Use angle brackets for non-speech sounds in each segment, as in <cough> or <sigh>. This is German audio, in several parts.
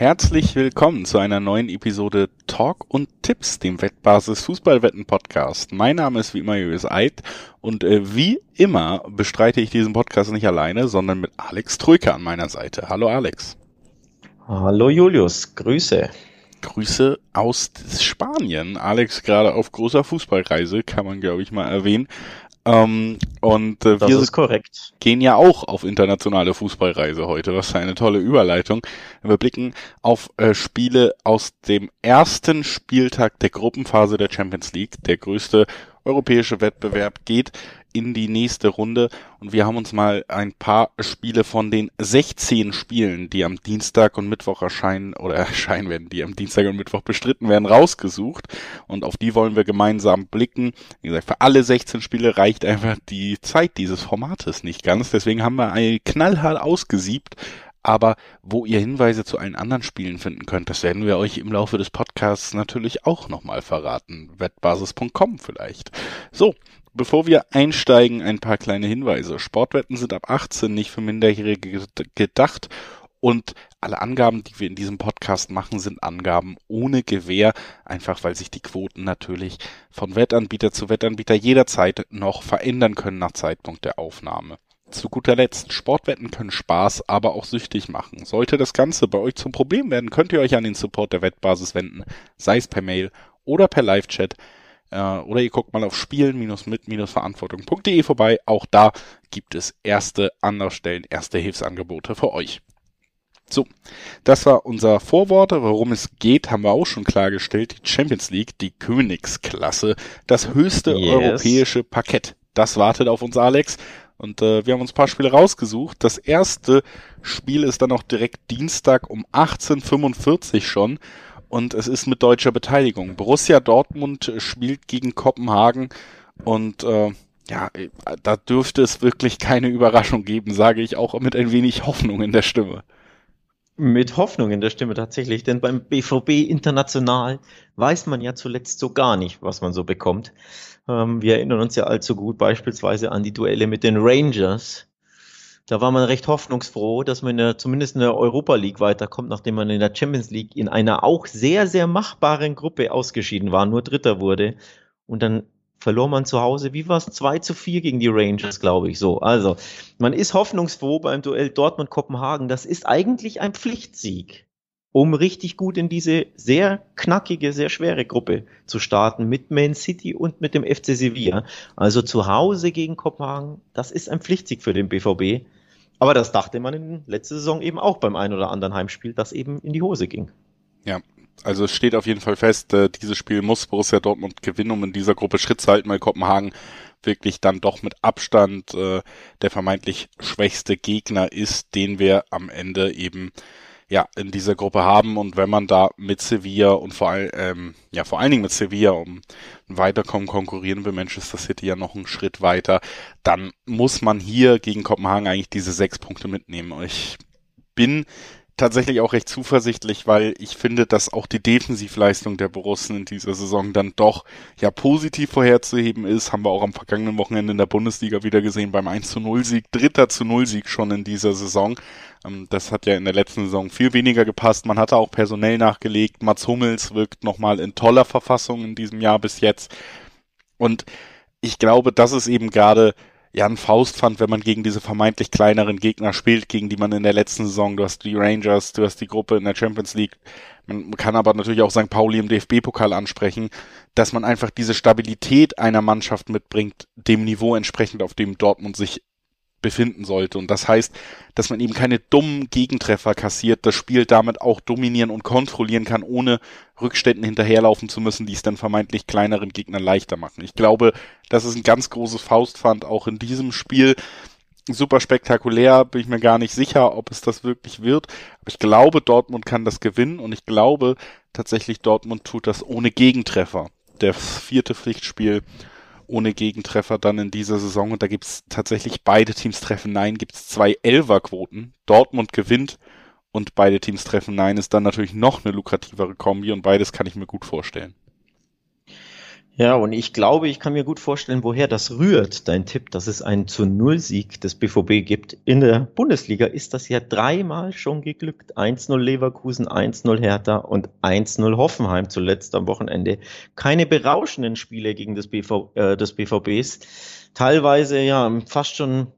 Herzlich willkommen zu einer neuen Episode Talk und Tipps, dem Wettbasis Fußballwetten Podcast. Mein Name ist wie immer Julius Eid und äh, wie immer bestreite ich diesen Podcast nicht alleine, sondern mit Alex Trüke an meiner Seite. Hallo Alex. Hallo Julius, Grüße. Grüße aus Spanien. Alex gerade auf großer Fußballreise, kann man glaube ich mal erwähnen. Ähm, und äh, wir gehen ja auch auf internationale Fußballreise heute. Was für eine tolle Überleitung. Wir blicken auf äh, Spiele aus dem ersten Spieltag der Gruppenphase der Champions League. Der größte europäische Wettbewerb geht in die nächste Runde und wir haben uns mal ein paar Spiele von den 16 Spielen, die am Dienstag und Mittwoch erscheinen oder <laughs> erscheinen werden, die am Dienstag und Mittwoch bestritten werden, rausgesucht und auf die wollen wir gemeinsam blicken. Wie gesagt, für alle 16 Spiele reicht einfach die Zeit dieses Formates nicht ganz, deswegen haben wir ein knallhart ausgesiebt, aber wo ihr Hinweise zu allen anderen Spielen finden könnt, das werden wir euch im Laufe des Podcasts natürlich auch nochmal verraten. Wettbasis.com vielleicht. So, Bevor wir einsteigen, ein paar kleine Hinweise. Sportwetten sind ab 18 nicht für Minderjährige gedacht und alle Angaben, die wir in diesem Podcast machen, sind Angaben ohne Gewähr, einfach weil sich die Quoten natürlich von Wettanbieter zu Wettanbieter jederzeit noch verändern können nach Zeitpunkt der Aufnahme. Zu guter Letzt, Sportwetten können Spaß, aber auch süchtig machen. Sollte das Ganze bei euch zum Problem werden, könnt ihr euch an den Support der Wettbasis wenden, sei es per Mail oder per Live-Chat. Äh, oder ihr guckt mal auf spielen-mit-verantwortung.de vorbei. Auch da gibt es erste Anlaufstellen, erste Hilfsangebote für euch. So, das war unser Vorwort. Worum es geht, haben wir auch schon klargestellt. Die Champions League, die Königsklasse, das höchste yes. europäische Parkett. Das wartet auf uns, Alex. Und äh, wir haben uns ein paar Spiele rausgesucht. Das erste Spiel ist dann auch direkt Dienstag um 18.45 schon und es ist mit deutscher Beteiligung. Borussia Dortmund spielt gegen Kopenhagen und äh, ja, da dürfte es wirklich keine Überraschung geben, sage ich auch mit ein wenig Hoffnung in der Stimme. Mit Hoffnung in der Stimme tatsächlich, denn beim BVB international weiß man ja zuletzt so gar nicht, was man so bekommt. Ähm, wir erinnern uns ja allzu gut beispielsweise an die Duelle mit den Rangers, da war man recht hoffnungsfroh, dass man in der, zumindest in der Europa League weiterkommt, nachdem man in der Champions League in einer auch sehr, sehr machbaren Gruppe ausgeschieden war, nur Dritter wurde. Und dann verlor man zu Hause, wie war es, 2 zu 4 gegen die Rangers, glaube ich, so. Also, man ist hoffnungsfroh beim Duell Dortmund-Kopenhagen. Das ist eigentlich ein Pflichtsieg, um richtig gut in diese sehr knackige, sehr schwere Gruppe zu starten mit Man City und mit dem FC Sevilla. Also zu Hause gegen Kopenhagen, das ist ein Pflichtsieg für den BVB. Aber das dachte man in letzter Saison eben auch beim ein oder anderen Heimspiel, das eben in die Hose ging. Ja, also es steht auf jeden Fall fest, äh, dieses Spiel muss Borussia Dortmund gewinnen, um in dieser Gruppe Schritt zu halten, weil Kopenhagen wirklich dann doch mit Abstand äh, der vermeintlich schwächste Gegner ist, den wir am Ende eben ja in dieser Gruppe haben und wenn man da mit Sevilla und vor allem ähm, ja vor allen Dingen mit Sevilla um Weiterkommen konkurrieren will Manchester City ja noch einen Schritt weiter, dann muss man hier gegen Kopenhagen eigentlich diese sechs Punkte mitnehmen. Und ich bin tatsächlich auch recht zuversichtlich, weil ich finde, dass auch die Defensivleistung der Borussen in dieser Saison dann doch ja positiv vorherzuheben ist. Haben wir auch am vergangenen Wochenende in der Bundesliga wieder gesehen beim 1 zu 0 Sieg, dritter zu 0 Sieg schon in dieser Saison. Ähm, das hat ja in der letzten Saison viel weniger gepasst. Man hatte auch personell nachgelegt. Mats Hummels wirkt nochmal in toller Verfassung in diesem Jahr bis jetzt. Und ich glaube, das ist eben gerade ja ein Faustpfand, wenn man gegen diese vermeintlich kleineren Gegner spielt, gegen die man in der letzten Saison, du hast die Rangers, du hast die Gruppe in der Champions League, man kann aber natürlich auch St. Pauli im DFB-Pokal ansprechen, dass man einfach diese Stabilität einer Mannschaft mitbringt, dem Niveau entsprechend, auf dem Dortmund sich befinden sollte. Und das heißt, dass man eben keine dummen Gegentreffer kassiert, das Spiel damit auch dominieren und kontrollieren kann, ohne Rückständen hinterherlaufen zu müssen, die es dann vermeintlich kleineren Gegnern leichter machen. Ich glaube, das ist ein ganz großes Faustpfand auch in diesem Spiel. Super spektakulär, bin ich mir gar nicht sicher, ob es das wirklich wird. Aber ich glaube, Dortmund kann das gewinnen und ich glaube tatsächlich, Dortmund tut das ohne Gegentreffer. Der vierte Pflichtspiel ohne Gegentreffer dann in dieser Saison. Und da gibt's tatsächlich beide Teams treffen Nein, gibt's zwei Elferquoten. Dortmund gewinnt und beide Teams treffen Nein ist dann natürlich noch eine lukrativere Kombi und beides kann ich mir gut vorstellen. Ja, und ich glaube, ich kann mir gut vorstellen, woher das rührt, dein Tipp, dass es einen zu Null-Sieg des BVB gibt. In der Bundesliga ist das ja dreimal schon geglückt. 1-0 Leverkusen, 1-0 Hertha und 1-0 Hoffenheim zuletzt am Wochenende. Keine berauschenden Spiele gegen das, BV, äh, des BVBs. Teilweise ja fast schon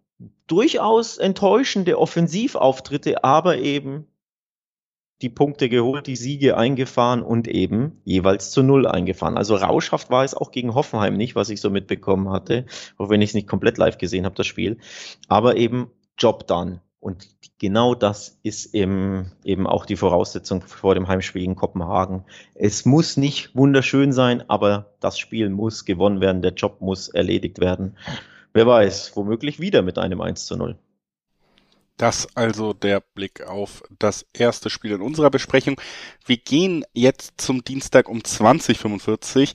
durchaus enttäuschende Offensivauftritte, aber eben die Punkte geholt, die Siege eingefahren und eben jeweils zu Null eingefahren. Also rauschhaft war es auch gegen Hoffenheim nicht, was ich so mitbekommen hatte, auch wenn ich es nicht komplett live gesehen habe, das Spiel. Aber eben Job done. Und genau das ist eben, eben auch die Voraussetzung vor dem Heimspiel in Kopenhagen. Es muss nicht wunderschön sein, aber das Spiel muss gewonnen werden, der Job muss erledigt werden. Wer weiß, womöglich wieder mit einem 1 zu 0. Das also der Blick auf das erste Spiel in unserer Besprechung. Wir gehen jetzt zum Dienstag um 2045.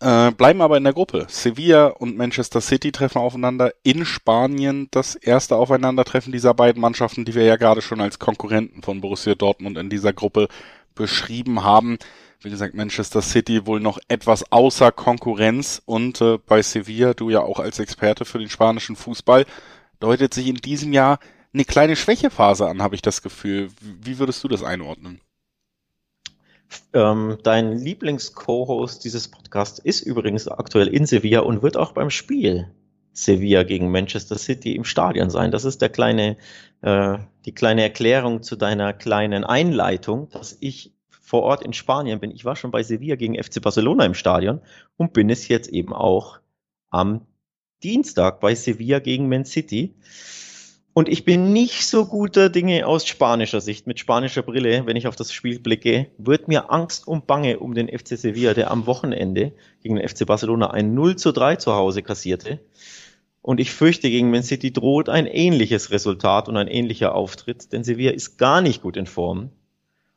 Äh, bleiben aber in der Gruppe. Sevilla und Manchester City treffen aufeinander in Spanien. Das erste Aufeinandertreffen dieser beiden Mannschaften, die wir ja gerade schon als Konkurrenten von Borussia Dortmund in dieser Gruppe beschrieben haben. Wie gesagt, Manchester City wohl noch etwas außer Konkurrenz und äh, bei Sevilla, du ja auch als Experte für den spanischen Fußball, deutet sich in diesem Jahr eine kleine Schwächephase an, habe ich das Gefühl. Wie würdest du das einordnen? Ähm, dein Lieblings-Co-Host dieses Podcasts ist übrigens aktuell in Sevilla und wird auch beim Spiel Sevilla gegen Manchester City im Stadion sein. Das ist der kleine, äh, die kleine Erklärung zu deiner kleinen Einleitung, dass ich vor Ort in Spanien bin. Ich war schon bei Sevilla gegen FC Barcelona im Stadion und bin es jetzt eben auch am Dienstag bei Sevilla gegen Man City. Und ich bin nicht so guter Dinge aus spanischer Sicht, mit spanischer Brille, wenn ich auf das Spiel blicke, wird mir Angst und Bange um den FC Sevilla, der am Wochenende gegen den FC Barcelona ein 0 zu 3 zu Hause kassierte. Und ich fürchte, gegen Man City droht ein ähnliches Resultat und ein ähnlicher Auftritt, denn Sevilla ist gar nicht gut in Form.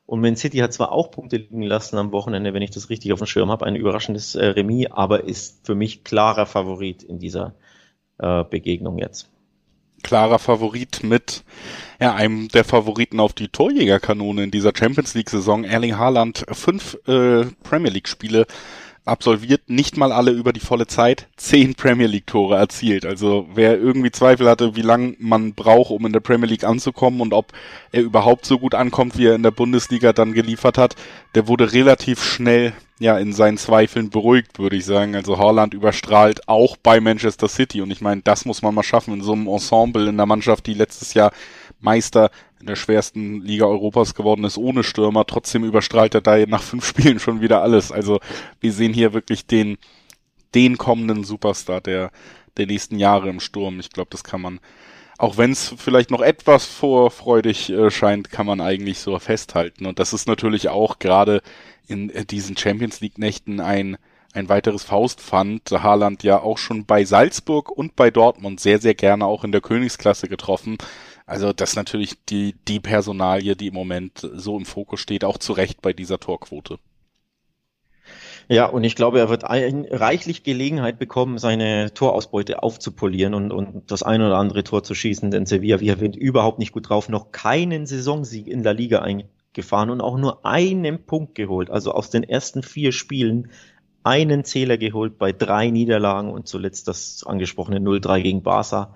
Und Man City hat zwar auch Punkte liegen lassen am Wochenende, wenn ich das richtig auf dem Schirm habe, ein überraschendes äh, Remis, aber ist für mich klarer Favorit in dieser äh, Begegnung jetzt klarer Favorit mit ja, einem der Favoriten auf die Torjägerkanone in dieser Champions League Saison. Erling Haaland fünf äh, Premier League Spiele absolviert, nicht mal alle über die volle Zeit, zehn Premier League Tore erzielt. Also wer irgendwie Zweifel hatte, wie lang man braucht, um in der Premier League anzukommen und ob er überhaupt so gut ankommt, wie er in der Bundesliga dann geliefert hat, der wurde relativ schnell ja in seinen Zweifeln beruhigt, würde ich sagen. Also Haaland überstrahlt auch bei Manchester City und ich meine, das muss man mal schaffen in so einem Ensemble in der Mannschaft, die letztes Jahr Meister in der schwersten Liga Europas geworden ist ohne Stürmer. Trotzdem überstrahlt er da nach fünf <laughs> Spielen schon wieder alles. Also wir sehen hier wirklich den, den kommenden Superstar der, der nächsten Jahre im Sturm. Ich glaube, das kann man, auch wenn es vielleicht noch etwas vorfreudig äh, scheint, kann man eigentlich so festhalten. Und das ist natürlich auch gerade in äh, diesen Champions League Nächten ein, ein weiteres Faustpfand. Haaland ja auch schon bei Salzburg und bei Dortmund sehr, sehr gerne auch in der Königsklasse getroffen. Also das ist natürlich die, die Personalie, die im Moment so im Fokus steht, auch zu Recht bei dieser Torquote. Ja, und ich glaube, er wird ein, reichlich Gelegenheit bekommen, seine Torausbeute aufzupolieren und, und das ein oder andere Tor zu schießen, denn Sevilla, wie erwähnt, überhaupt nicht gut drauf, noch keinen Saisonsieg in der Liga eingefahren und auch nur einen Punkt geholt. Also aus den ersten vier Spielen einen Zähler geholt bei drei Niederlagen und zuletzt das angesprochene 0-3 gegen Barca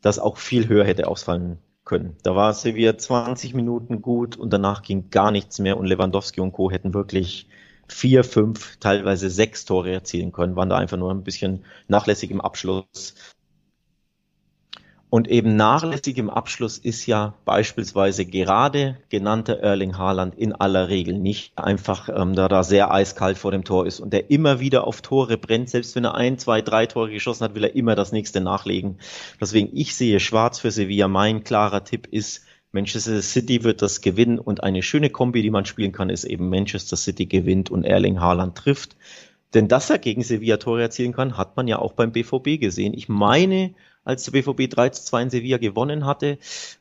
das auch viel höher hätte ausfallen können. Da war Sevilla 20 Minuten gut und danach ging gar nichts mehr und Lewandowski und Co. hätten wirklich vier, fünf, teilweise sechs Tore erzielen können, waren da einfach nur ein bisschen nachlässig im Abschluss. Und eben nachlässig im Abschluss ist ja beispielsweise gerade genannter Erling Haaland in aller Regel nicht einfach, ähm, da da sehr eiskalt vor dem Tor ist und der immer wieder auf Tore brennt. Selbst wenn er ein, zwei, drei Tore geschossen hat, will er immer das nächste nachlegen. Deswegen, ich sehe schwarz für Sevilla. Mein klarer Tipp ist, Manchester City wird das gewinnen und eine schöne Kombi, die man spielen kann, ist eben Manchester City gewinnt und Erling Haaland trifft. Denn dass er gegen Sevilla Tore erzielen kann, hat man ja auch beim BVB gesehen. Ich meine, als der BVB 3 zu 2 in Sevilla gewonnen hatte,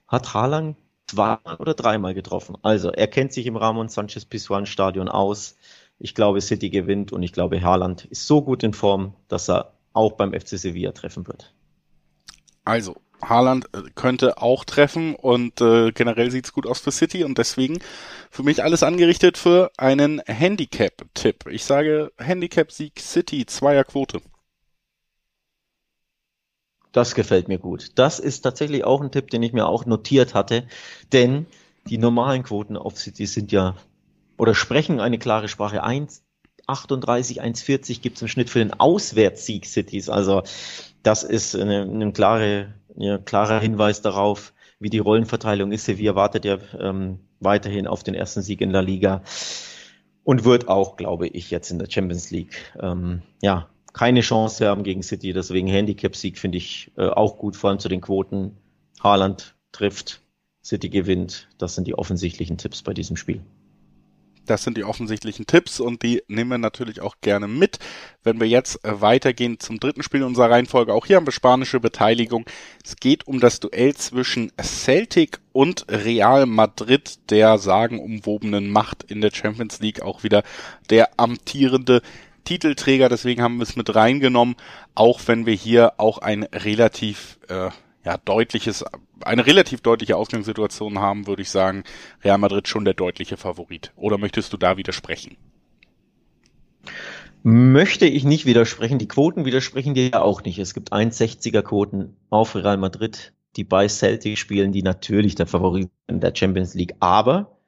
hat Haaland zweimal oder dreimal getroffen. Also er kennt sich im Ramon Sanchez Pizjuan Stadion aus. Ich glaube, City gewinnt und ich glaube, Haaland ist so gut in Form, dass er auch beim FC Sevilla treffen wird. Also, Haaland äh, könnte auch treffen und äh, generell sieht's gut aus für City und deswegen für mich alles angerichtet für einen Handicap-Tipp. Ich sage Handicap-Sieg City, Zweierquote. Das gefällt mir gut. Das ist tatsächlich auch ein Tipp, den ich mir auch notiert hatte, denn die normalen Quoten auf City sind ja oder sprechen eine klare Sprache. 1,38, 1,40 gibt es im Schnitt für den Auswärtssieg Cities. Also das ist eine, eine klare, ein klarer Hinweis darauf, wie die Rollenverteilung ist. Sevilla wartet ja ähm, weiterhin auf den ersten Sieg in La Liga und wird auch, glaube ich, jetzt in der Champions League ähm, ja keine Chance haben gegen City. Deswegen Handicap-Sieg finde ich äh, auch gut, vor allem zu den Quoten. Haaland trifft, City gewinnt. Das sind die offensichtlichen Tipps bei diesem Spiel. Das sind die offensichtlichen Tipps und die nehmen wir natürlich auch gerne mit. Wenn wir jetzt äh, weitergehen zum dritten Spiel unserer Reihenfolge, auch hier haben wir spanische Beteiligung. Es geht um das Duell zwischen Celtic und Real Madrid, der sagenumwobenen Macht in der Champions League, auch wieder der amtierende Titelträger. Deswegen haben wir es mit reingenommen, auch wenn wir hier auch ein relativ äh, ja, deutliches, eine relativ deutliche Ausgangssituation haben, würde ich sagen, Real Madrid schon der deutliche Favorit. Oder möchtest du da widersprechen? Möchte ich nicht widersprechen. Die Quoten widersprechen dir ja auch nicht. Es gibt 1,60er Quoten auf Real Madrid, die bei Celtic spielen, die natürlich der Favorit in der Champions League. Aber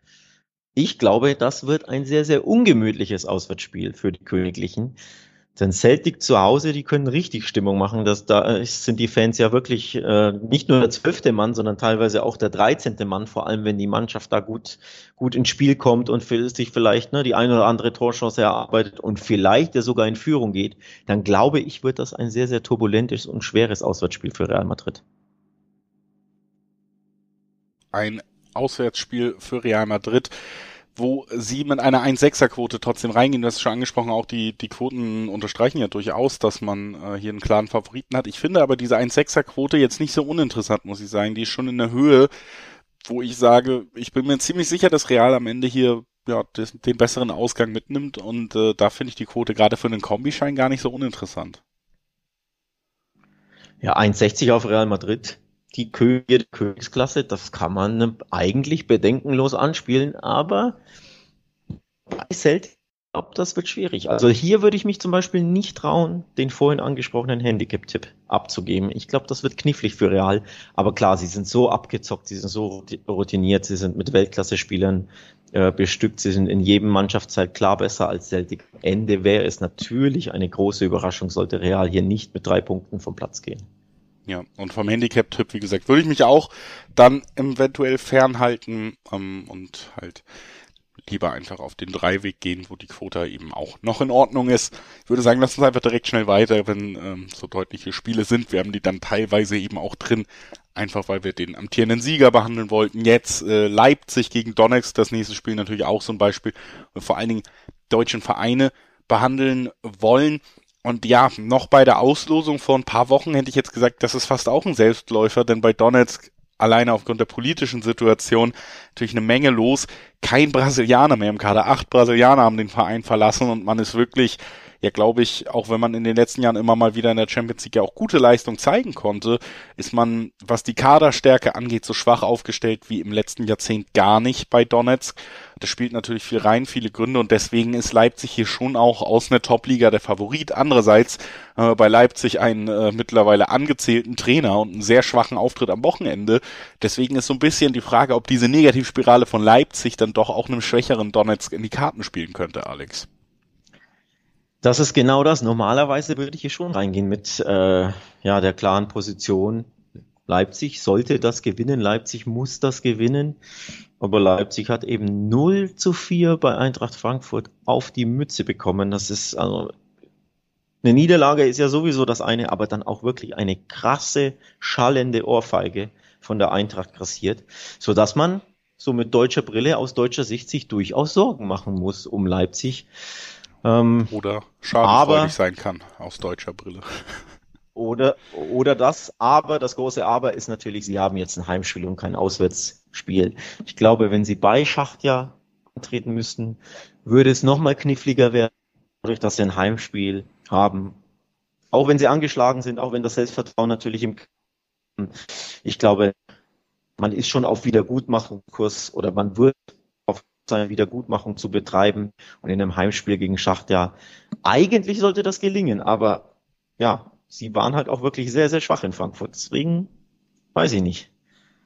ich glaube, das wird ein sehr, sehr ungemütliches Auswärtsspiel für die Königlichen. Denn Celtic zu Hause, die können richtig Stimmung machen. Das, da sind die Fans ja wirklich äh, nicht nur der zwölfte Mann, sondern teilweise auch der dreizehnte Mann, vor allem wenn die Mannschaft da gut, gut ins Spiel kommt und sich vielleicht ne, die eine oder andere Torchance erarbeitet und vielleicht ja sogar in Führung geht, dann glaube ich, wird das ein sehr, sehr turbulentes und schweres Auswärtsspiel für Real Madrid. Ein Auswärtsspiel für Real Madrid wo sie mit einer 1-6er-Quote trotzdem reingehen. Du hast schon angesprochen, auch die, die Quoten unterstreichen ja durchaus, dass man äh, hier einen klaren Favoriten hat. Ich finde aber diese 1-6er-Quote jetzt nicht so uninteressant, muss ich sagen. Die ist schon in der Höhe, wo ich sage, ich bin mir ziemlich sicher, dass Real am Ende hier ja, des, den besseren Ausgang mitnimmt und äh, da finde ich die Quote gerade für einen Kombischein gar nicht so uninteressant. Ja, 1,60 auf Real Madrid die Könige Königsklasse, das kann man eigentlich bedenkenlos anspielen, aber bei Celtic, glaube das wird schwierig. Also hier würde ich mich zum Beispiel nicht trauen, den vorhin angesprochenen Handicap-Tipp abzugeben. Ich glaube, das wird knifflig für Real. Aber klar, sie sind so abgezockt, sie sind so routiniert, sie sind mit Weltklasse-Spielern äh, bestückt, sie sind in jedem Mannschaftsteil klar besser als Celtic. Ende wäre es natürlich eine große Überraschung, sollte Real hier nicht mit drei Punkten vom Platz gehen. Ja, und vom Handicap-Tipp, wie gesagt, würde ich mich auch dann eventuell fernhalten ähm, und halt lieber einfach auf den Dreiweg gehen, wo die Quota eben auch noch in Ordnung ist. Ich würde sagen, lass uns einfach direkt schnell weiter, wenn ähm, so deutliche Spiele sind. Wir haben die dann teilweise eben auch drin, einfach weil wir den amtierenden Sieger behandeln wollten. Jetzt äh, Leipzig gegen Donetsk, das nächste Spiel natürlich auch so ein Beispiel. Und vor allen Dingen deutschen Vereine behandeln wollen. Und ja, noch bei der Auslosung vor ein paar Wochen hätte ich jetzt gesagt, das ist fast auch ein Selbstläufer, denn bei Donetsk alleine aufgrund der politischen Situation natürlich eine Menge los. Kein Brasilianer mehr im Kader. Acht Brasilianer haben den Verein verlassen und man ist wirklich ja, glaube ich, auch wenn man in den letzten Jahren immer mal wieder in der Champions League ja auch gute Leistung zeigen konnte, ist man, was die Kaderstärke angeht, so schwach aufgestellt wie im letzten Jahrzehnt gar nicht bei Donetsk. Das spielt natürlich viel rein, viele Gründe und deswegen ist Leipzig hier schon auch aus einer Top-Liga der Favorit. Andererseits äh, bei Leipzig einen äh, mittlerweile angezählten Trainer und einen sehr schwachen Auftritt am Wochenende. Deswegen ist so ein bisschen die Frage, ob diese Negativspirale von Leipzig dann doch auch einem schwächeren Donetsk in die Karten spielen könnte, Alex. Das ist genau das. Normalerweise würde ich hier schon reingehen mit äh, ja, der klaren Position. Leipzig sollte das gewinnen, Leipzig muss das gewinnen. Aber Leipzig hat eben 0 zu 4 bei Eintracht Frankfurt auf die Mütze bekommen. Das ist also eine Niederlage ist ja sowieso das eine, aber dann auch wirklich eine krasse, schallende Ohrfeige von der Eintracht grassiert, so dass man so mit deutscher Brille aus deutscher Sicht sich durchaus Sorgen machen muss um Leipzig. Ähm, oder schadenfreudig sein kann aus deutscher Brille. <laughs> Oder, oder das, aber das große Aber ist natürlich, sie haben jetzt ein Heimspiel und kein Auswärtsspiel. Ich glaube, wenn sie bei Schachtja antreten müssten, würde es nochmal kniffliger werden, dadurch, dass sie ein Heimspiel haben. Auch wenn sie angeschlagen sind, auch wenn das Selbstvertrauen natürlich im Ich glaube, man ist schon auf Wiedergutmachungskurs oder man wird auf seine Wiedergutmachung zu betreiben und in einem Heimspiel gegen Schacht, ja, eigentlich sollte das gelingen, aber ja, sie waren halt auch wirklich sehr, sehr schwach in Frankfurt. Deswegen weiß ich nicht.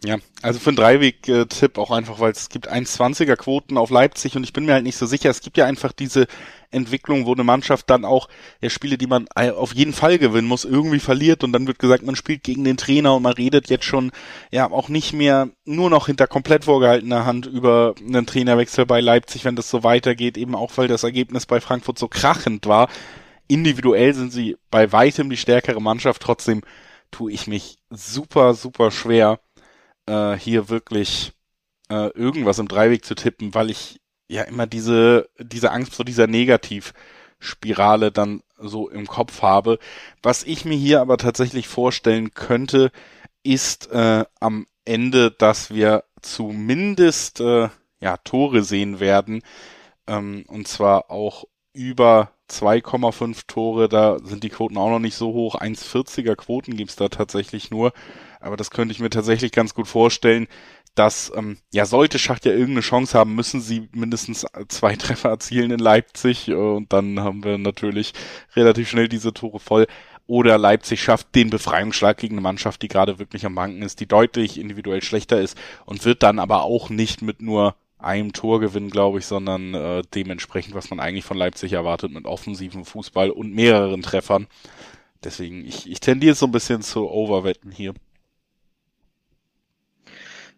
Ja, also für einen Dreiweg-Tipp auch einfach, weil es gibt 1,20er Quoten auf Leipzig und ich bin mir halt nicht so sicher. Es gibt ja einfach diese Entwicklung, wo eine Mannschaft dann auch ja, Spiele, die man auf jeden Fall gewinnen muss, irgendwie verliert und dann wird gesagt, man spielt gegen den Trainer und man redet jetzt schon ja auch nicht mehr nur noch hinter komplett vorgehaltener Hand über einen Trainerwechsel bei Leipzig, wenn das so weitergeht, eben auch weil das Ergebnis bei Frankfurt so krachend war. Individuell sind sie bei weitem die stärkere Mannschaft, trotzdem tue ich mich super, super schwer äh, hier wirklich äh, irgendwas im Dreiweg zu tippen, weil ich ja immer diese, diese Angst vor dieser Negativspirale dann so im Kopf habe. Was ich mir hier aber tatsächlich vorstellen könnte, ist äh, am Ende, dass wir zumindest äh, ja, Tore sehen werden. Ähm, und zwar auch über 2,5 Tore, da sind die Quoten auch noch nicht so hoch. 1,40er Quoten gibt's da tatsächlich nur. Aber das könnte ich mir tatsächlich ganz gut vorstellen, dass, ähm, ja, sollte Schacht ja irgendeine Chance haben, müssen sie mindestens zwei <laughs> Treffer erzielen in Leipzig. Und dann haben wir natürlich relativ schnell diese Tore voll. Oder Leipzig schafft den Befreiungsschlag gegen eine Mannschaft, die gerade wirklich am Banken ist, die deutlich individuell schlechter ist und wird dann aber auch nicht mit nur einem Tor gewinnen, glaube ich, sondern äh, dementsprechend, was man eigentlich von Leipzig erwartet, mit offensiven Fußball und mehreren Treffern. Deswegen, ich, ich tendiere so ein bisschen zu Overwetten hier.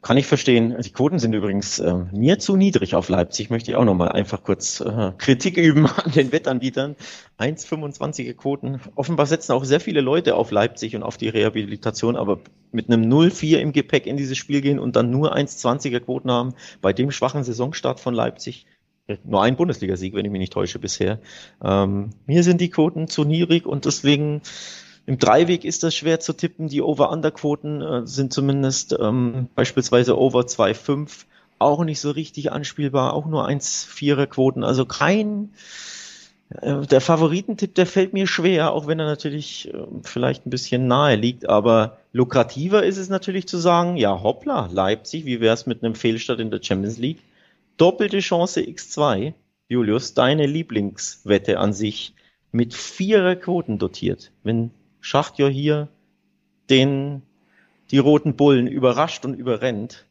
Kann ich verstehen. Die Quoten sind übrigens äh, mir zu niedrig auf Leipzig. Möchte ich auch nochmal einfach kurz äh, Kritik üben <laughs> an den Wettanbietern. 1,25er Quoten. Offenbar setzen auch sehr viele Leute auf Leipzig und auf die Rehabilitation, aber mit einem 0-4 im Gepäck in dieses Spiel gehen und dann nur 1,20er Quoten haben, bei dem schwachen Saisonstart von Leipzig. Nur ein Bundesligasieg, wenn ich mich nicht täusche bisher. Ähm, mir sind die Quoten zu niedrig und deswegen im Dreiweg ist das schwer zu tippen. Die Over-Under-Quoten äh, sind zumindest ähm, beispielsweise Over 2,5 auch nicht so richtig anspielbar, auch nur 1,4er Quoten. Also kein, äh, der Favoritentipp, der fällt mir schwer, auch wenn er natürlich äh, vielleicht ein bisschen nahe liegt, aber lukrativer ist es natürlich zu sagen, ja hoppla, Leipzig, wie wär's mit einem Fehlstart in der Champions League? Doppelte Chance X2. Julius, deine Lieblingswette an sich mit vierer Quoten dotiert. Wenn Schachtjör hier den, die roten Bullen überrascht und überrennt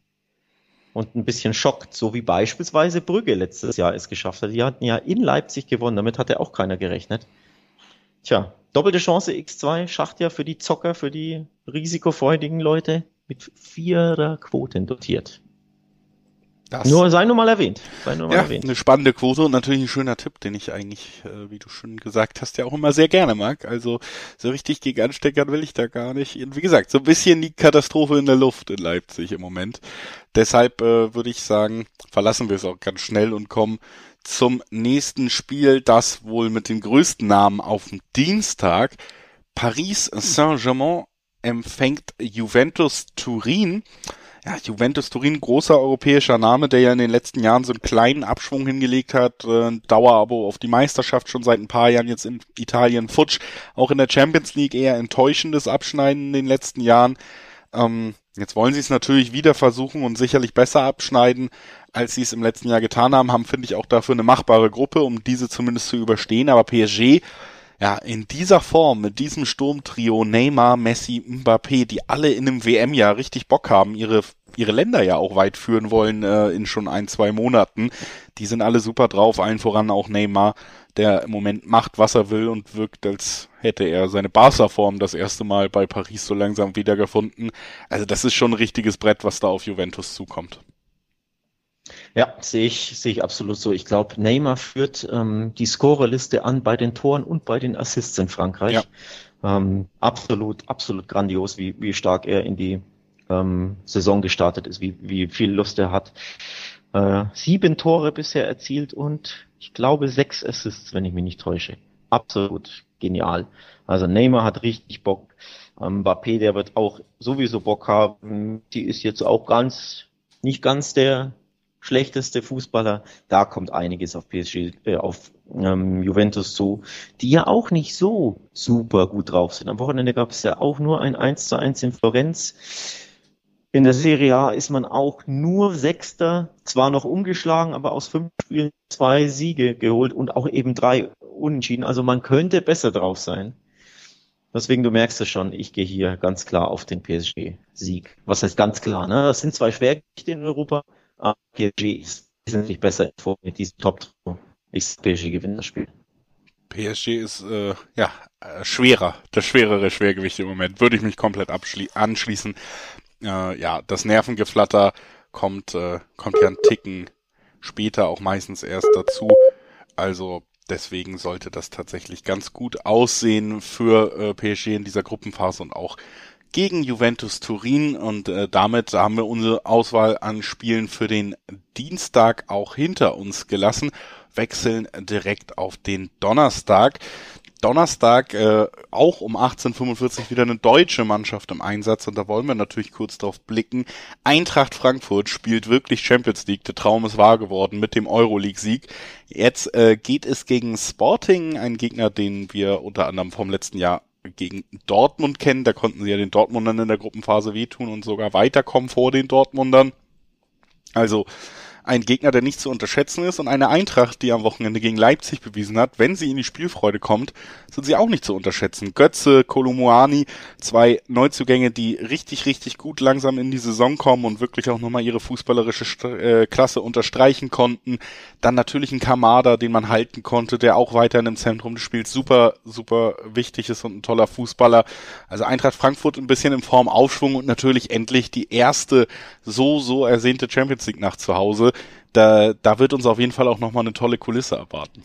und ein bisschen schockt, so wie beispielsweise Brügge letztes Jahr es geschafft hat. Die hatten ja in Leipzig gewonnen, damit hatte auch keiner gerechnet. Tja, doppelte Chance X2, Schachtjahr für die Zocker, für die risikofreudigen Leute mit vierer Quoten dotiert. Das nur sei nur mal erwähnt. Sei nur mal ja, erwähnt. eine spannende Quote und natürlich ein schöner Tipp, den ich eigentlich, äh, wie du schon gesagt hast, ja auch immer sehr gerne mag. Also so richtig gegen Ansteckern will ich da gar nicht. Und wie gesagt, so ein bisschen die Katastrophe in der Luft in Leipzig im Moment. Deshalb äh, würde ich sagen, verlassen wir es auch ganz schnell und kommen zum nächsten Spiel, das wohl mit den größten Namen auf dem Dienstag. Paris Saint-Germain empfängt Juventus Turin ja, Juventus Turin, großer europäischer Name, der ja in den letzten Jahren so einen kleinen Abschwung hingelegt hat, äh, Dauerabo auf die Meisterschaft schon seit ein paar Jahren jetzt in Italien futsch, auch in der Champions League eher enttäuschendes Abschneiden in den letzten Jahren. Ähm, jetzt wollen sie es natürlich wieder versuchen und sicherlich besser abschneiden, als sie es im letzten Jahr getan haben, haben, finde ich, auch dafür eine machbare Gruppe, um diese zumindest zu überstehen, aber PSG ja, in dieser Form, mit diesem Sturmtrio Neymar, Messi, Mbappé, die alle in einem WM-Jahr richtig Bock haben, ihre, ihre Länder ja auch weit führen wollen äh, in schon ein, zwei Monaten, die sind alle super drauf, allen voran auch Neymar, der im Moment macht, was er will und wirkt, als hätte er seine Barca-Form das erste Mal bei Paris so langsam wiedergefunden. Also das ist schon ein richtiges Brett, was da auf Juventus zukommt. Ja, sehe ich, sehe ich absolut so. Ich glaube, Neymar führt ähm, die Scorerliste an bei den Toren und bei den Assists in Frankreich. Ja. Ähm, absolut, absolut grandios, wie, wie stark er in die ähm, Saison gestartet ist, wie, wie viel Lust er hat. Äh, sieben Tore bisher erzielt und ich glaube sechs Assists, wenn ich mich nicht täusche. Absolut genial. Also Neymar hat richtig Bock. Ähm, Mbappé, der wird auch sowieso Bock haben. Die ist jetzt auch ganz, nicht ganz der schlechteste Fußballer. Da kommt einiges auf PSG, äh, auf ähm, Juventus zu, die ja auch nicht so super gut drauf sind. Am Wochenende gab es ja auch nur ein 1 zu 1 in Florenz. In der Serie A ist man auch nur Sechster, zwar noch umgeschlagen, aber aus fünf Spielen zwei Siege geholt und auch eben drei Unentschieden. Also man könnte besser drauf sein. Deswegen, du merkst es schon, ich gehe hier ganz klar auf den PSG-Sieg. Was heißt ganz klar? Ne? Das sind zwei Schwergewichte in Europa, aber PSG ist wesentlich besser vor mit diesem top -Trio. Ich PSG gewinnt das Spiel. PSG ist äh, ja äh, schwerer, das schwerere Schwergewicht im Moment. Würde ich mich komplett anschließen. Äh, ja, das Nervengeflatter kommt äh, kommt ja ein Ticken später auch meistens erst dazu. Also Deswegen sollte das tatsächlich ganz gut aussehen für äh, PSG in dieser Gruppenphase und auch gegen Juventus Turin und äh, damit haben wir unsere Auswahl an Spielen für den Dienstag auch hinter uns gelassen, wechseln direkt auf den Donnerstag. Donnerstag äh, auch um 18.45 wieder eine deutsche Mannschaft im Einsatz und da wollen wir natürlich kurz drauf blicken. Eintracht Frankfurt spielt wirklich Champions League, der Traum ist wahr geworden mit dem Euroleague-Sieg. Jetzt äh, geht es gegen Sporting, ein Gegner, den wir unter anderem vom letzten Jahr gegen Dortmund kennen. Da konnten sie ja den Dortmundern in der Gruppenphase wehtun und sogar weiterkommen vor den Dortmundern. Also ein Gegner, der nicht zu unterschätzen ist und eine Eintracht, die am Wochenende gegen Leipzig bewiesen hat, wenn sie in die Spielfreude kommt, sind sie auch nicht zu unterschätzen. Götze, Kolumuani, zwei Neuzugänge, die richtig, richtig gut langsam in die Saison kommen und wirklich auch nochmal ihre fußballerische äh, Klasse unterstreichen konnten. Dann natürlich ein Kamada, den man halten konnte, der auch weiterhin im Zentrum des Spiels super, super wichtig ist und ein toller Fußballer. Also Eintracht Frankfurt ein bisschen in Form Aufschwung und natürlich endlich die erste so, so ersehnte Champions League Nacht zu Hause da, da wird uns auf jeden Fall auch nochmal eine tolle Kulisse erwarten.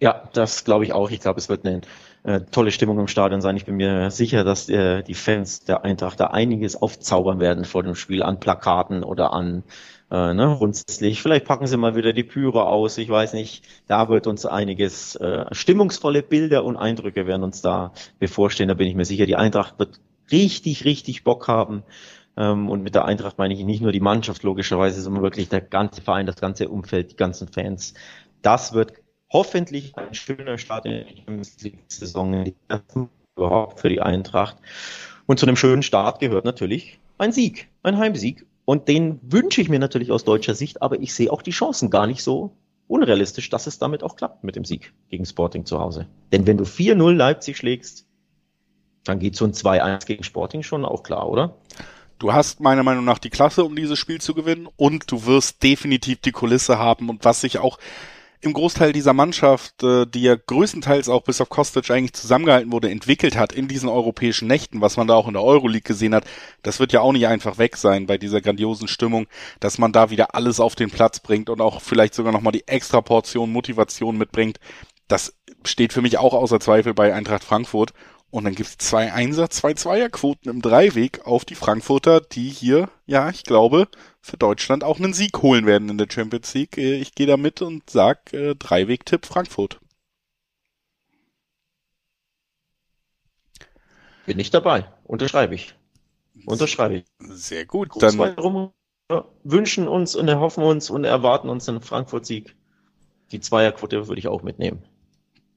Ja, das glaube ich auch. Ich glaube, es wird eine äh, tolle Stimmung im Stadion sein. Ich bin mir sicher, dass äh, die Fans der Eintracht da einiges aufzaubern werden vor dem Spiel an Plakaten oder an äh, ne, Runzlicht. Vielleicht packen sie mal wieder die Pyre aus. Ich weiß nicht. Da wird uns einiges äh, stimmungsvolle Bilder und Eindrücke werden uns da bevorstehen. Da bin ich mir sicher. Die Eintracht wird richtig, richtig Bock haben. Ähm, und mit der Eintracht meine ich nicht nur die Mannschaft logischerweise, sondern wirklich der ganze Verein, das ganze Umfeld, die ganzen Fans. Das wird hoffentlich ein schöner Start in die Saison überhaupt für die Eintracht. Und zu einem schönen Start gehört natürlich ein Sieg, ein Heimsieg. Und den wünsche ich mir natürlich aus deutscher Sicht, aber ich sehe auch die Chancen gar nicht so unrealistisch, dass es damit auch klappt mit dem Sieg gegen Sporting zu Hause. Denn wenn du 4-0 Leipzig schlägst, dann geht so ein 2-1 gegen Sporting schon auch klar, oder? Du hast meiner Meinung nach die Klasse, um dieses Spiel zu gewinnen und du wirst definitiv die Kulisse haben und was sich auch im Großteil dieser Mannschaft, äh, die ja größtenteils auch bis auf Kostic eigentlich zusammengehalten wurde, entwickelt hat in diesen europäischen Nächten, was man da auch in der Euroleague gesehen hat, das wird ja auch nicht einfach weg sein bei dieser grandiosen Stimmung, dass man da wieder alles auf den Platz bringt und auch vielleicht sogar nochmal die extra Portion Motivation mitbringt. Das steht für mich auch außer Zweifel bei Eintracht Frankfurt und dann gibt's zwei Einsatz, zwei Zweierquoten im Dreiweg auf die Frankfurter, die hier, ja, ich glaube, für Deutschland auch einen Sieg holen werden in der Champions League. Äh, ich gehe da mit und sag äh, Dreiweg-Tipp Frankfurt. Bin ich dabei. Unterschreibe ich. Unterschreibe ich. Sehr gut. Dann rum, wünschen uns und erhoffen uns und erwarten uns einen Frankfurt-Sieg. Die Zweierquote würde ich auch mitnehmen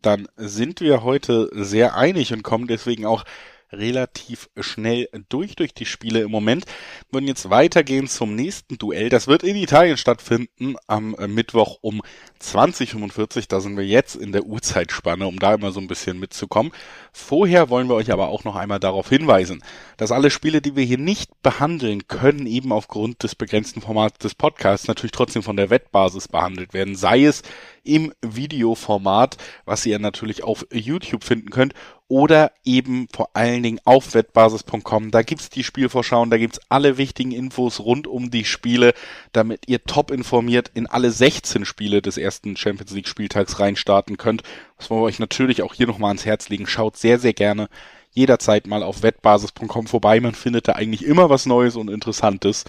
dann sind wir heute sehr einig und kommen deswegen auch relativ schnell durch durch die Spiele im Moment. Wir würden jetzt weitergehen zum nächsten Duell. Das wird in Italien stattfinden am äh, Mittwoch um 2045. Da sind wir jetzt in der Uhrzeitspanne, um da immer so ein bisschen mitzukommen. Vorher wollen wir euch aber auch noch einmal darauf hinweisen, dass alle Spiele, die wir hier nicht behandeln können, eben aufgrund des begrenzten Formats des Podcasts natürlich trotzdem von der Wettbasis behandelt werden. Sei es im Videoformat, was ihr natürlich auf YouTube finden könnt oder eben vor allen Dingen auf wettbasis.com. Da gibt's die Spielvorschauen, da gibt's alle wichtigen Infos rund um die Spiele, damit ihr top informiert in alle 16 Spiele des ersten Champions League Spieltags reinstarten könnt. Was wollen wir euch natürlich auch hier nochmal ans Herz legen. Schaut sehr, sehr gerne jederzeit mal auf wettbasis.com vorbei. Man findet da eigentlich immer was Neues und Interessantes.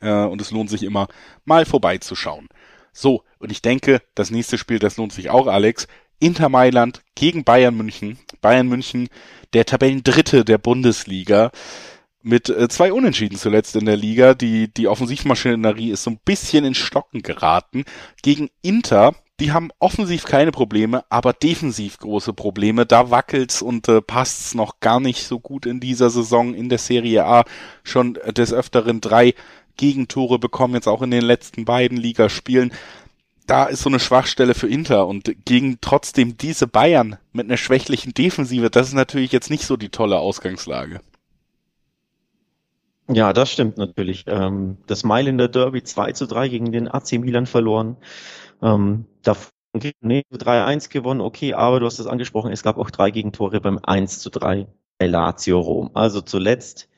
Äh, und es lohnt sich immer, mal vorbeizuschauen. So, und ich denke, das nächste Spiel, das lohnt sich auch, Alex. Inter Mailand gegen Bayern München. Bayern München, der Tabellendritte der Bundesliga. mit äh, zwei Unentschieden zuletzt in der Liga. Die, die Offensivmaschinerie ist so ein bisschen in Stocken geraten. Gegen Inter, die haben offensiv keine Probleme, aber defensiv große Probleme. Da wackelt's und äh, passt's noch gar nicht so gut in dieser Saison in der Serie A. Schon des Öfteren drei Gegentore bekommen, jetzt auch in den letzten beiden Ligaspielen. Da ist so eine Schwachstelle für Inter und gegen trotzdem diese Bayern mit einer schwächlichen Defensive, das ist natürlich jetzt nicht so die tolle Ausgangslage. Ja, das stimmt natürlich. Ähm, das Mailänder Derby 2 zu 3 gegen den AC Milan verloren. Davon nee, 3-1 gewonnen, okay, aber du hast es angesprochen, es gab auch drei Gegentore beim 1 zu 3 bei Lazio Rom. Also zuletzt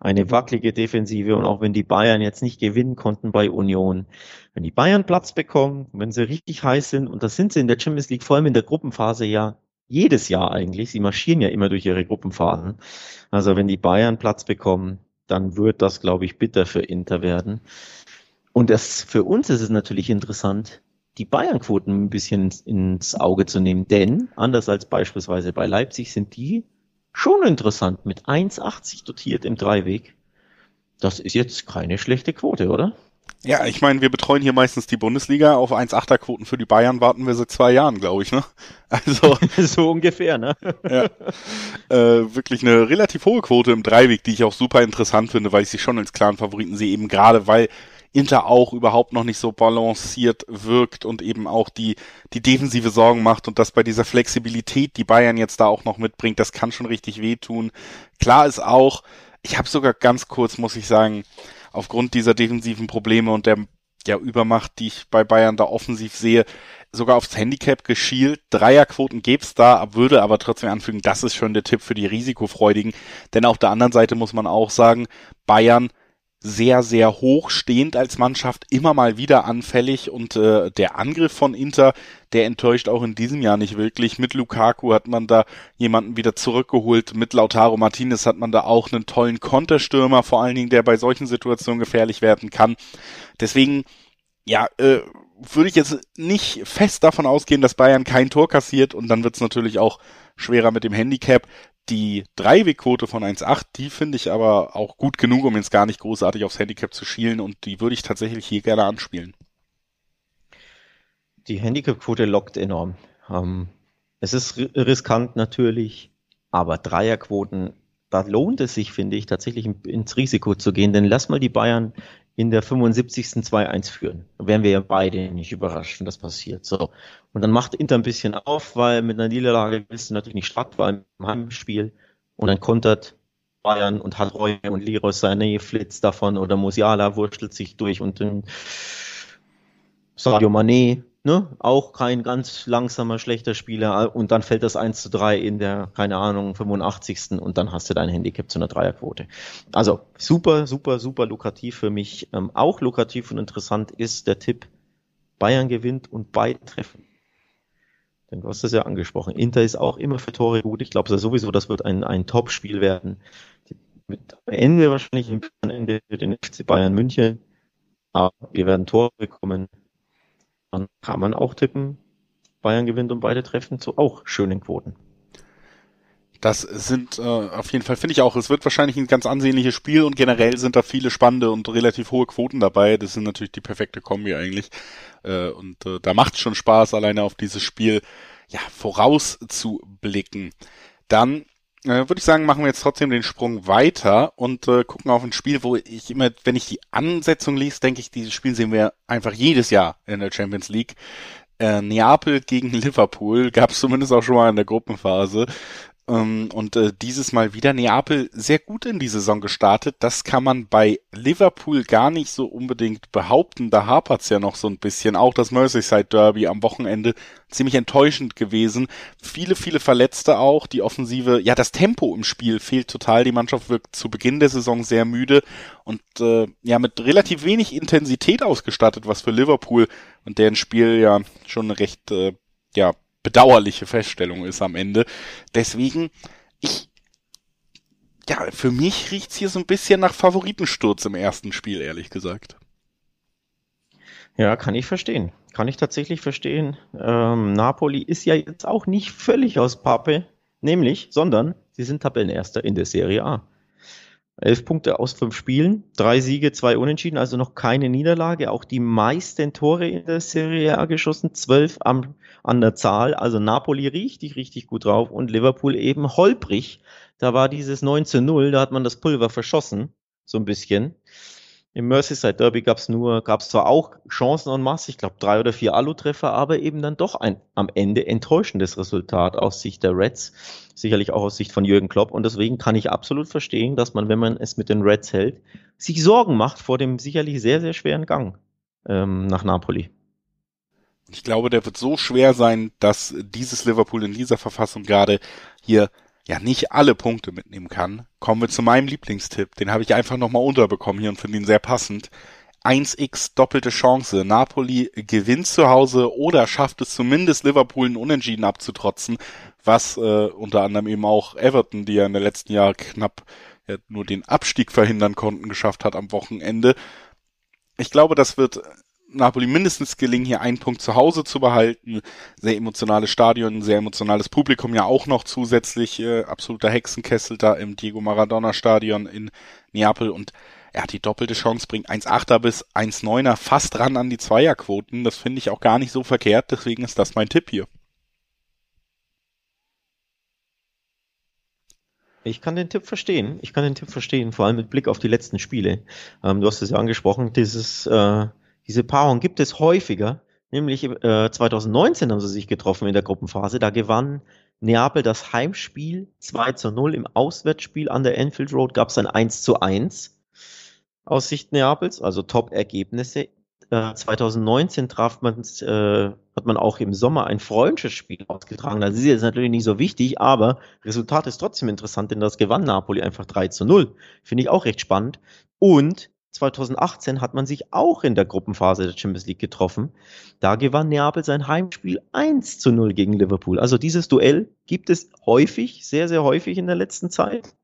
eine wackelige Defensive und auch wenn die Bayern jetzt nicht gewinnen konnten bei Union, wenn die Bayern Platz bekommen, wenn sie richtig heiß sind, und das sind sie in der Champions League, vor allem in der Gruppenphase ja jedes Jahr eigentlich, sie marschieren ja immer durch ihre Gruppenphasen. Also wenn die Bayern Platz bekommen, dann wird das, glaube ich, bitter für Inter werden. Und das, für uns ist es natürlich interessant, die Bayern-Quoten ein bisschen ins Auge zu nehmen, denn anders als beispielsweise bei Leipzig sind die schon interessant mit 1,80 dotiert im Dreiweg. Das ist jetzt keine schlechte Quote, oder? Ja, ich meine, wir betreuen hier meistens die Bundesliga. Auf 1,8er Quoten für die Bayern warten wir seit zwei Jahren, glaube ich, ne? Also. <laughs> so ungefähr, ne? ja. Äh, wirklich eine relativ hohe Quote im Dreiweg, die ich auch super interessant finde, weil ich sie schon als klaren Favoriten sehe, eben gerade weil Inter auch überhaupt noch nicht so balanciert wirkt und eben auch die, die defensive Sorgen macht und das bei dieser Flexibilität, die Bayern jetzt da auch noch mitbringt, das kann schon richtig wehtun. Klar ist auch, ich habe sogar ganz kurz, muss ich sagen, aufgrund dieser defensiven Probleme und der ja, Übermacht, die ich bei Bayern da offensiv sehe, sogar aufs Handicap geschielt. Dreierquoten gäb's da, würde aber trotzdem anfügen, das ist schon der Tipp für die Risikofreudigen. Denn auf der anderen Seite muss man auch sagen, Bayern sehr, sehr hoch stehend als Mannschaft, immer mal wieder anfällig und äh, der Angriff von Inter, der enttäuscht auch in diesem Jahr nicht wirklich. Mit Lukaku hat man da jemanden wieder zurückgeholt, mit Lautaro Martinez hat man da auch einen tollen Konterstürmer, vor allen Dingen, der bei solchen Situationen gefährlich werden kann. Deswegen, ja, äh, würde ich jetzt nicht fest davon ausgehen, dass Bayern kein Tor kassiert und dann wird es natürlich auch schwerer mit dem Handicap. Die Dreiwegquote von 1,8, die finde ich aber auch gut genug, um jetzt gar nicht großartig aufs Handicap zu schielen und die würde ich tatsächlich hier gerne anspielen. Die Handicap-Quote lockt enorm. Ähm, es ist riskant natürlich, aber Dreierquoten, da lohnt es sich, finde ich, tatsächlich ins Risiko zu gehen, denn lass mal die Bayern in der 75. 2-1 führen. Da wären wir ja beide nicht überrascht, wenn das passiert. So. Und dann macht Inter ein bisschen auf, weil mit einer Niederlage willst du natürlich nicht stark, weil im Heimspiel. Und dann kontert Bayern und hat Reue und Leroy Sané flitzt davon oder Musiala wurschtelt sich durch und dann Sadio Mané ne, auch kein ganz langsamer, schlechter Spieler und dann fällt das 1 zu 3 in der, keine Ahnung, 85. und dann hast du dein Handicap zu einer Dreierquote. Also super, super, super lukrativ für mich. Ähm, auch lukrativ und interessant ist der Tipp, Bayern gewinnt und beide treffen. Denn du hast das ja angesprochen. Inter ist auch immer für Tore gut. Ich glaube sowieso, das wird ein, ein Top-Spiel werden. Mit Ende wahrscheinlich im Ende den FC Bayern München. Aber wir werden Tore bekommen. Dann kann man auch tippen, Bayern gewinnt und beide treffen zu auch schönen Quoten. Das sind äh, auf jeden Fall, finde ich auch, es wird wahrscheinlich ein ganz ansehnliches Spiel und generell sind da viele spannende und relativ hohe Quoten dabei. Das sind natürlich die perfekte Kombi eigentlich. Äh, und äh, da macht es schon Spaß, alleine auf dieses Spiel ja, vorauszublicken. Dann äh, würde ich sagen, machen wir jetzt trotzdem den Sprung weiter und äh, gucken auf ein Spiel, wo ich immer, wenn ich die Ansetzung lese, denke ich, dieses Spiel sehen wir einfach jedes Jahr in der Champions League. Äh, Neapel gegen Liverpool gab es zumindest auch schon mal in der Gruppenphase. Ähm, und äh, dieses Mal wieder Neapel sehr gut in die Saison gestartet. Das kann man bei Liverpool gar nicht so unbedingt behaupten. Da hapert's ja noch so ein bisschen. Auch das Merseyside Derby am Wochenende ziemlich enttäuschend gewesen. Viele, viele Verletzte auch. Die Offensive, ja, das Tempo im Spiel fehlt total. Die Mannschaft wirkt zu Beginn der Saison sehr müde und äh, ja mit relativ wenig Intensität ausgestattet, was für Liverpool und deren Spiel ja schon recht äh, ja bedauerliche Feststellung ist am Ende. Deswegen, ich, ja, für mich riecht's hier so ein bisschen nach Favoritensturz im ersten Spiel, ehrlich gesagt. Ja, kann ich verstehen. Kann ich tatsächlich verstehen. Ähm, Napoli ist ja jetzt auch nicht völlig aus Pappe, nämlich, sondern sie sind Tabellenerster in der Serie A. Elf Punkte aus fünf Spielen, drei Siege, zwei Unentschieden, also noch keine Niederlage. Auch die meisten Tore in der Serie A geschossen, zwölf am, an der Zahl. Also Napoli richtig, richtig gut drauf und Liverpool eben holprig. Da war dieses 9 zu 0, da hat man das Pulver verschossen, so ein bisschen. Im Merseyside Derby gab es nur, gab es zwar auch Chancen en masse, ich glaube drei oder vier Alu-Treffer, aber eben dann doch ein am Ende enttäuschendes Resultat aus Sicht der Reds, sicherlich auch aus Sicht von Jürgen Klopp. Und deswegen kann ich absolut verstehen, dass man, wenn man es mit den Reds hält, sich Sorgen macht vor dem sicherlich sehr, sehr schweren Gang ähm, nach Napoli. Ich glaube, der wird so schwer sein, dass dieses Liverpool in dieser Verfassung gerade hier ja nicht alle Punkte mitnehmen kann, kommen wir zu meinem Lieblingstipp. Den habe ich einfach nochmal unterbekommen hier und finde ihn sehr passend. 1x doppelte Chance. Napoli gewinnt zu Hause oder schafft es zumindest Liverpool einen Unentschieden abzutrotzen, was äh, unter anderem eben auch Everton, die ja in den letzten Jahren knapp ja, nur den Abstieg verhindern konnten, geschafft hat am Wochenende. Ich glaube, das wird Napoli mindestens gelingen, hier einen Punkt zu Hause zu behalten. Sehr emotionales Stadion, sehr emotionales Publikum ja auch noch zusätzlich. Äh, absoluter Hexenkessel da im Diego Maradona Stadion in Neapel und er hat die doppelte Chance, bringt 1,8er bis 1,9er fast ran an die Zweierquoten. Das finde ich auch gar nicht so verkehrt, deswegen ist das mein Tipp hier. Ich kann den Tipp verstehen. Ich kann den Tipp verstehen, vor allem mit Blick auf die letzten Spiele. Ähm, du hast es ja angesprochen, dieses äh, diese Paarung gibt es häufiger, nämlich äh, 2019 haben sie sich getroffen in der Gruppenphase. Da gewann Neapel das Heimspiel 2 zu 0. Im Auswärtsspiel an der Enfield Road gab es ein 1 zu 1 aus Sicht Neapels, also Top-Ergebnisse. Äh, 2019 traf man, äh, hat man auch im Sommer ein Freundschaftsspiel ausgetragen. Das ist jetzt natürlich nicht so wichtig, aber Resultat ist trotzdem interessant, denn das gewann Napoli einfach 3 zu 0. Finde ich auch recht spannend. Und 2018 hat man sich auch in der Gruppenphase der Champions League getroffen. Da gewann Neapel sein Heimspiel 1 zu 0 gegen Liverpool. Also dieses Duell gibt es häufig, sehr, sehr häufig in der letzten Zeit.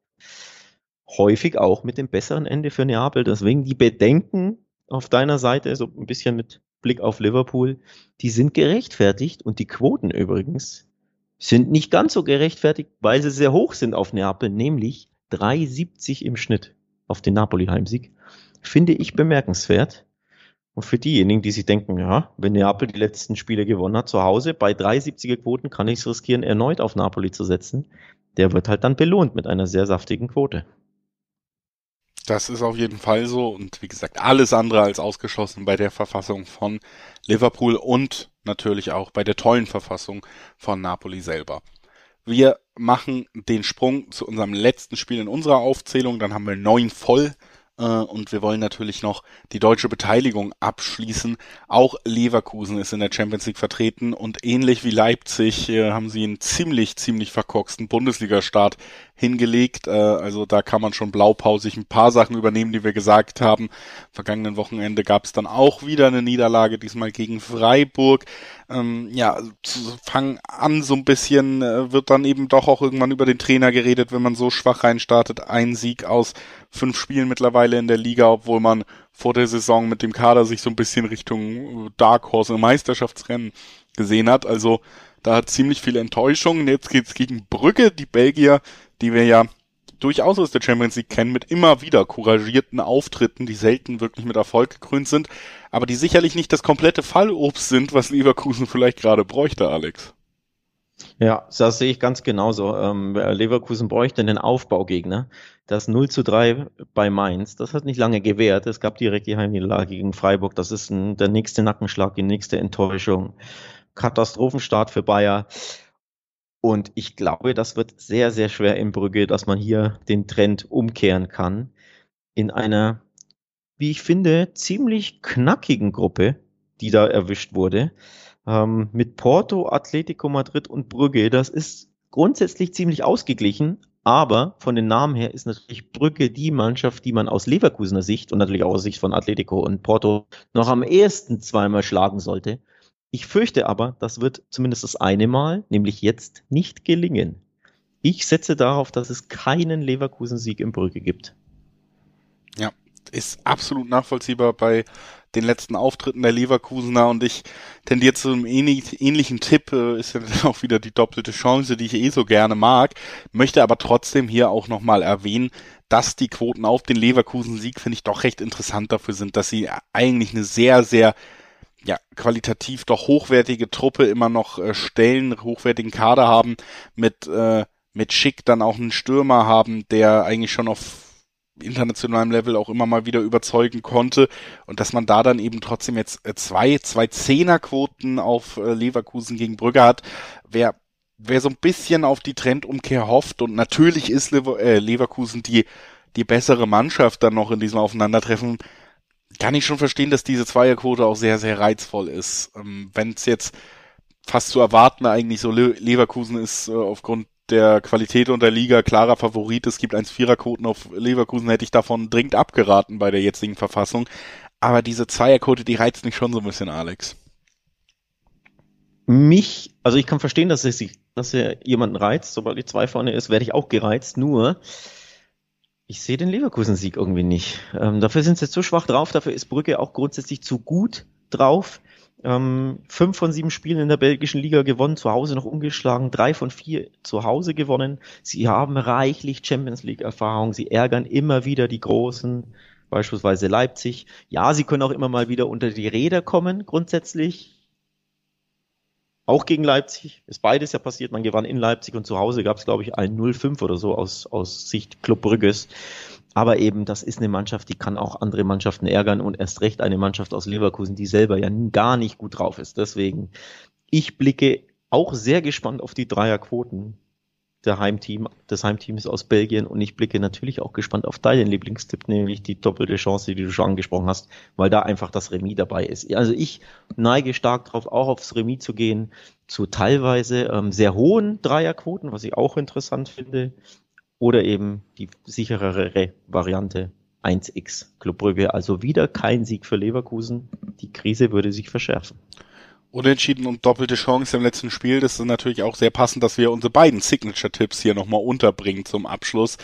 Häufig auch mit dem besseren Ende für Neapel. Deswegen die Bedenken auf deiner Seite, so ein bisschen mit Blick auf Liverpool, die sind gerechtfertigt und die Quoten übrigens sind nicht ganz so gerechtfertigt, weil sie sehr hoch sind auf Neapel, nämlich 3,70 im Schnitt auf den Napoli-Heimsieg finde ich bemerkenswert. Und für diejenigen, die sich denken, ja, wenn Neapel die letzten Spiele gewonnen hat zu Hause, bei 3,70er Quoten kann ich es riskieren, erneut auf Napoli zu setzen. Der wird halt dann belohnt mit einer sehr saftigen Quote. Das ist auf jeden Fall so und wie gesagt, alles andere als ausgeschlossen bei der Verfassung von Liverpool und natürlich auch bei der tollen Verfassung von Napoli selber. Wir machen den Sprung zu unserem letzten Spiel in unserer Aufzählung, dann haben wir neun voll und wir wollen natürlich noch die deutsche Beteiligung abschließen. Auch Leverkusen ist in der Champions League vertreten und ähnlich wie Leipzig äh, haben sie einen ziemlich, ziemlich verkorksten Bundesliga-Start hingelegt. Äh, also da kann man schon blaupausig ein paar Sachen übernehmen, die wir gesagt haben. Vergangenen Wochenende gab es dann auch wieder eine Niederlage, diesmal gegen Freiburg. Ähm, ja, fangen an so ein bisschen, äh, wird dann eben doch auch irgendwann über den Trainer geredet, wenn man so schwach reinstartet. Ein Sieg aus fünf Spielen mittlerweile in der Liga, obwohl man vor der Saison mit dem Kader sich so ein bisschen Richtung äh, Dark Horse im Meisterschaftsrennen gesehen hat. Also da hat ziemlich viel Enttäuschung. Jetzt geht's gegen Brügge, die Belgier die wir ja durchaus aus der Champions League kennen, mit immer wieder couragierten Auftritten, die selten wirklich mit Erfolg gekrönt sind, aber die sicherlich nicht das komplette Fallobst sind, was Leverkusen vielleicht gerade bräuchte, Alex. Ja, das sehe ich ganz genauso. Ähm, Leverkusen bräuchte einen Aufbaugegner. Das 0 zu 3 bei Mainz, das hat nicht lange gewährt. Es gab direkt die Heimniederlage gegen Freiburg. Das ist ein, der nächste Nackenschlag, die nächste Enttäuschung. Katastrophenstart für Bayer. Und ich glaube, das wird sehr, sehr schwer in Brügge, dass man hier den Trend umkehren kann. In einer, wie ich finde, ziemlich knackigen Gruppe, die da erwischt wurde. Ähm, mit Porto, Atletico Madrid und Brügge. Das ist grundsätzlich ziemlich ausgeglichen, aber von den Namen her ist natürlich Brügge die Mannschaft, die man aus Leverkusener Sicht und natürlich auch aus Sicht von Atletico und Porto noch am ehesten zweimal schlagen sollte. Ich fürchte aber, das wird zumindest das eine Mal, nämlich jetzt, nicht gelingen. Ich setze darauf, dass es keinen Leverkusen-Sieg im Brücke gibt. Ja, ist absolut nachvollziehbar bei den letzten Auftritten der Leverkusener und ich tendiere zu einem ähnlich, ähnlichen Tipp, äh, ist ja <laughs> auch wieder die doppelte Chance, die ich eh so gerne mag, möchte aber trotzdem hier auch nochmal erwähnen, dass die Quoten auf den Leverkusen-Sieg, finde ich, doch recht interessant dafür sind, dass sie eigentlich eine sehr, sehr ja, qualitativ doch hochwertige Truppe immer noch äh, stellen, hochwertigen Kader haben, mit, äh, mit Schick dann auch einen Stürmer haben, der eigentlich schon auf internationalem Level auch immer mal wieder überzeugen konnte und dass man da dann eben trotzdem jetzt äh, zwei, zwei Zehnerquoten auf äh, Leverkusen gegen Brügge hat, wer wer so ein bisschen auf die Trendumkehr hofft und natürlich ist äh, Leverkusen die die bessere Mannschaft dann noch in diesem Aufeinandertreffen, kann ich schon verstehen, dass diese Zweierquote auch sehr, sehr reizvoll ist. Ähm, Wenn es jetzt fast zu erwarten eigentlich so Le Leverkusen ist aufgrund der Qualität und der Liga klarer Favorit. Es gibt 1-4er-Quoten auf Leverkusen, hätte ich davon dringend abgeraten bei der jetzigen Verfassung. Aber diese Zweierquote, die reizt mich schon so ein bisschen, Alex. Mich, also ich kann verstehen, dass es dass er jemanden reizt. Sobald die zwei vorne ist, werde ich auch gereizt. Nur, ich sehe den Leverkusen-Sieg irgendwie nicht. Ähm, dafür sind sie zu schwach drauf. Dafür ist Brücke auch grundsätzlich zu gut drauf. Ähm, fünf von sieben Spielen in der belgischen Liga gewonnen, zu Hause noch ungeschlagen, drei von vier zu Hause gewonnen. Sie haben reichlich Champions League Erfahrung, sie ärgern immer wieder die Großen, beispielsweise Leipzig. Ja, sie können auch immer mal wieder unter die Räder kommen, grundsätzlich. Auch gegen Leipzig ist beides ja passiert. Man gewann in Leipzig und zu Hause gab es, glaube ich, ein 0-5 oder so aus, aus Sicht Club Brügges. Aber eben, das ist eine Mannschaft, die kann auch andere Mannschaften ärgern und erst recht eine Mannschaft aus Leverkusen, die selber ja gar nicht gut drauf ist. Deswegen, ich blicke auch sehr gespannt auf die Dreierquoten der Heimteam, des Heimteams aus Belgien und ich blicke natürlich auch gespannt auf deinen Lieblingstipp, nämlich die doppelte Chance, die du schon angesprochen hast, weil da einfach das Remis dabei ist. Also ich neige stark darauf, auch aufs Remis zu gehen, zu teilweise ähm, sehr hohen Dreierquoten, was ich auch interessant finde, oder eben die sicherere Variante 1x Club Brügge. Also wieder kein Sieg für Leverkusen. Die Krise würde sich verschärfen. Unentschieden und doppelte Chance im letzten Spiel. Das ist natürlich auch sehr passend, dass wir unsere beiden Signature-Tipps hier nochmal unterbringen zum Abschluss.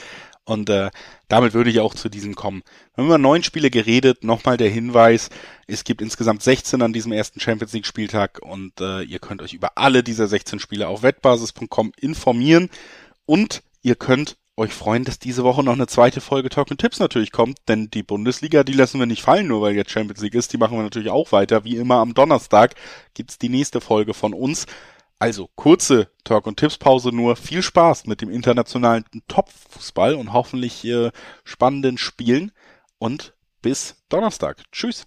Und äh, damit würde ich auch zu diesen kommen. Wir haben über neun Spiele geredet. Nochmal der Hinweis, es gibt insgesamt 16 an diesem ersten Champions League Spieltag und äh, ihr könnt euch über alle dieser 16 Spiele auf wettbasis.com informieren und ihr könnt euch freuen, dass diese Woche noch eine zweite Folge Talk und Tipps natürlich kommt, denn die Bundesliga, die lassen wir nicht fallen, nur weil jetzt Champions League ist, die machen wir natürlich auch weiter. Wie immer am Donnerstag gibt's die nächste Folge von uns. Also kurze Talk und Tipps Pause nur. Viel Spaß mit dem internationalen Topfußball und hoffentlich äh, spannenden Spielen und bis Donnerstag. Tschüss.